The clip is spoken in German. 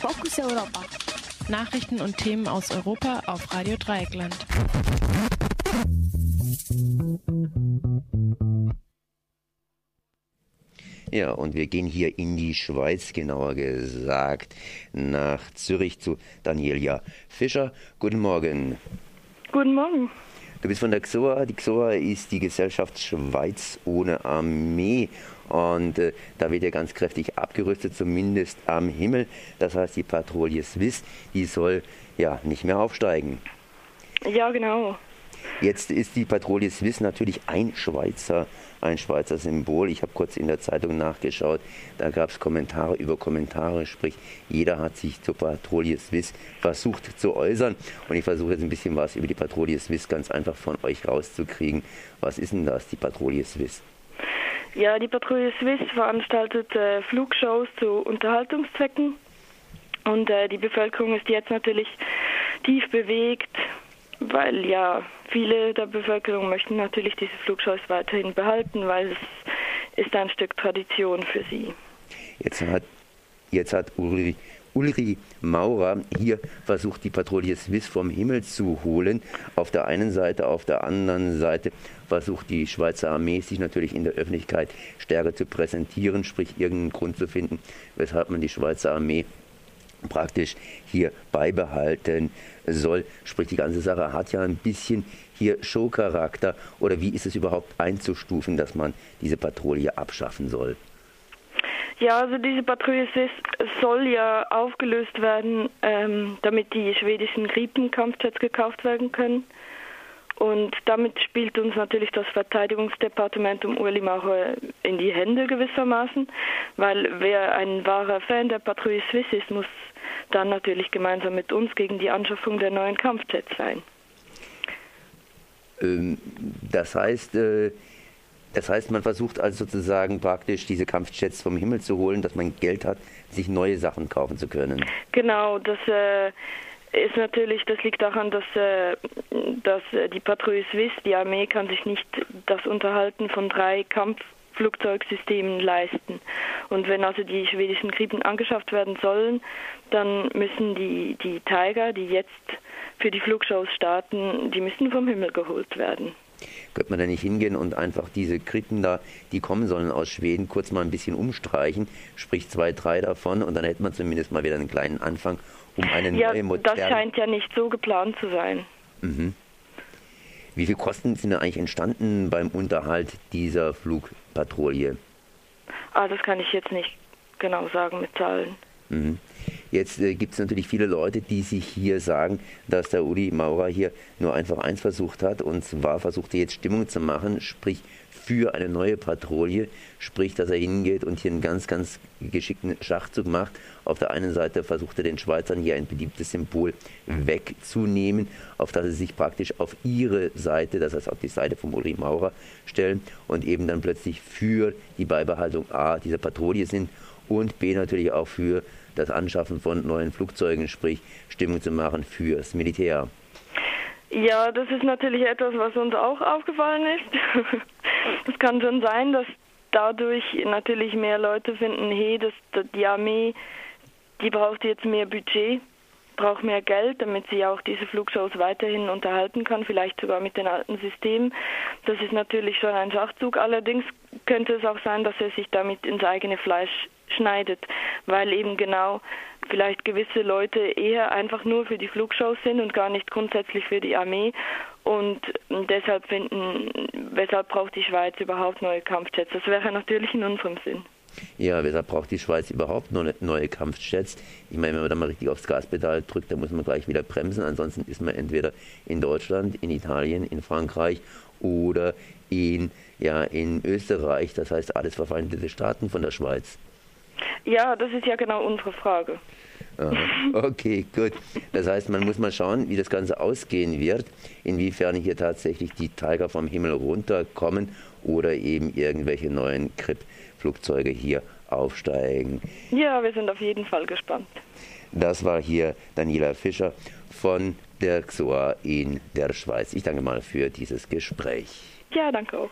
Fokus Europa. Nachrichten und Themen aus Europa auf Radio Dreieckland. Ja, und wir gehen hier in die Schweiz, genauer gesagt nach Zürich zu Danielia Fischer. Guten Morgen. Guten Morgen. Du bist von der XOA. Die XOA ist die Gesellschaft Schweiz ohne Armee. Und äh, da wird ja ganz kräftig abgerüstet, zumindest am Himmel. Das heißt, die Patrouille Swiss, die soll ja nicht mehr aufsteigen. Ja, genau. Jetzt ist die Patrouille Swiss natürlich ein Schweizer, ein Schweizer Symbol. Ich habe kurz in der Zeitung nachgeschaut, da gab es Kommentare über Kommentare, sprich jeder hat sich zur Patrouille Swiss versucht zu äußern. Und ich versuche jetzt ein bisschen was über die Patrouille Swiss ganz einfach von euch rauszukriegen. Was ist denn das, die Patrouille Swiss? Ja, die Patrouille Swiss veranstaltet äh, Flugshows zu Unterhaltungszwecken. Und äh, die Bevölkerung ist jetzt natürlich tief bewegt, weil ja viele der Bevölkerung möchten natürlich diese Flugshows weiterhin behalten, weil es ist ein Stück Tradition für sie. Jetzt hat, jetzt hat Uri, Ulri Maurer hier versucht, die Patrouille Swiss vom Himmel zu holen. Auf der einen Seite, auf der anderen Seite versucht die Schweizer Armee sich natürlich in der Öffentlichkeit stärker zu präsentieren, sprich irgendeinen Grund zu finden, weshalb man die Schweizer Armee praktisch hier beibehalten soll. Sprich, die ganze Sache hat ja ein bisschen hier Showcharakter. Oder wie ist es überhaupt einzustufen, dass man diese Patrouille abschaffen soll? Ja, also diese Patrouille soll ja aufgelöst werden, ähm, damit die schwedischen Gripen-Kampfjets gekauft werden können. Und damit spielt uns natürlich das Verteidigungsdepartement um Uli Maurer in die Hände gewissermaßen, weil wer ein wahrer Fan der Patrouille Swiss ist, muss dann natürlich gemeinsam mit uns gegen die Anschaffung der neuen Kampfjets sein. Ähm, das heißt, äh, das heißt, man versucht also sozusagen praktisch diese Kampfjets vom Himmel zu holen, dass man Geld hat, sich neue Sachen kaufen zu können. Genau, das äh, ist natürlich, das liegt daran, dass, äh, dass die Patrouille Swiss, die Armee, kann sich nicht das Unterhalten von drei Kampfflugzeugsystemen leisten. Und wenn also die schwedischen Gripen angeschafft werden sollen, dann müssen die, die Tiger, die jetzt für die Flugshows starten, die müssen vom Himmel geholt werden. Könnte man da nicht hingehen und einfach diese Krippen da, die kommen sollen aus Schweden, kurz mal ein bisschen umstreichen, sprich zwei, drei davon und dann hätte man zumindest mal wieder einen kleinen Anfang, um eine ja, neue moderne... das scheint ja nicht so geplant zu sein. Mhm. Wie viel Kosten sind da eigentlich entstanden beim Unterhalt dieser Flugpatrouille? Ah, das kann ich jetzt nicht genau sagen mit Zahlen. Mhm. Jetzt äh, gibt es natürlich viele Leute, die sich hier sagen, dass der Uli Maurer hier nur einfach eins versucht hat, und zwar versucht er jetzt Stimmung zu machen, sprich für eine neue Patrouille, sprich, dass er hingeht und hier einen ganz, ganz geschickten Schachzug macht. Auf der einen Seite versucht er den Schweizern hier ein beliebtes Symbol wegzunehmen, auf das sie sich praktisch auf ihre Seite, das heißt auf die Seite von Uli Maurer stellen und eben dann plötzlich für die Beibehaltung A dieser Patrouille sind und B natürlich auch für das Anschaffen von neuen Flugzeugen, sprich Stimmung zu machen fürs Militär. Ja, das ist natürlich etwas, was uns auch aufgefallen ist. Es kann schon sein, dass dadurch natürlich mehr Leute finden, hey, dass die Armee, die braucht jetzt mehr Budget, braucht mehr Geld, damit sie auch diese Flugshows weiterhin unterhalten kann, vielleicht sogar mit den alten Systemen. Das ist natürlich schon ein Schachzug. Allerdings könnte es auch sein, dass er sich damit ins eigene Fleisch schneidet, weil eben genau vielleicht gewisse Leute eher einfach nur für die Flugshows sind und gar nicht grundsätzlich für die Armee und deshalb finden, weshalb braucht die Schweiz überhaupt neue Kampfjets? Das wäre natürlich in unserem Sinn. Ja, weshalb braucht die Schweiz überhaupt neue Kampfjets? Ich meine, wenn man da mal richtig aufs Gaspedal drückt, dann muss man gleich wieder bremsen. Ansonsten ist man entweder in Deutschland, in Italien, in Frankreich oder in, ja, in Österreich. Das heißt, alles verfeindete Staaten von der Schweiz. Ja, das ist ja genau unsere Frage. Okay, gut. Das heißt, man muss mal schauen, wie das Ganze ausgehen wird, inwiefern hier tatsächlich die Tiger vom Himmel runterkommen oder eben irgendwelche neuen Krip-Flugzeuge hier aufsteigen. Ja, wir sind auf jeden Fall gespannt. Das war hier Daniela Fischer von der XOA in der Schweiz. Ich danke mal für dieses Gespräch. Ja, danke auch.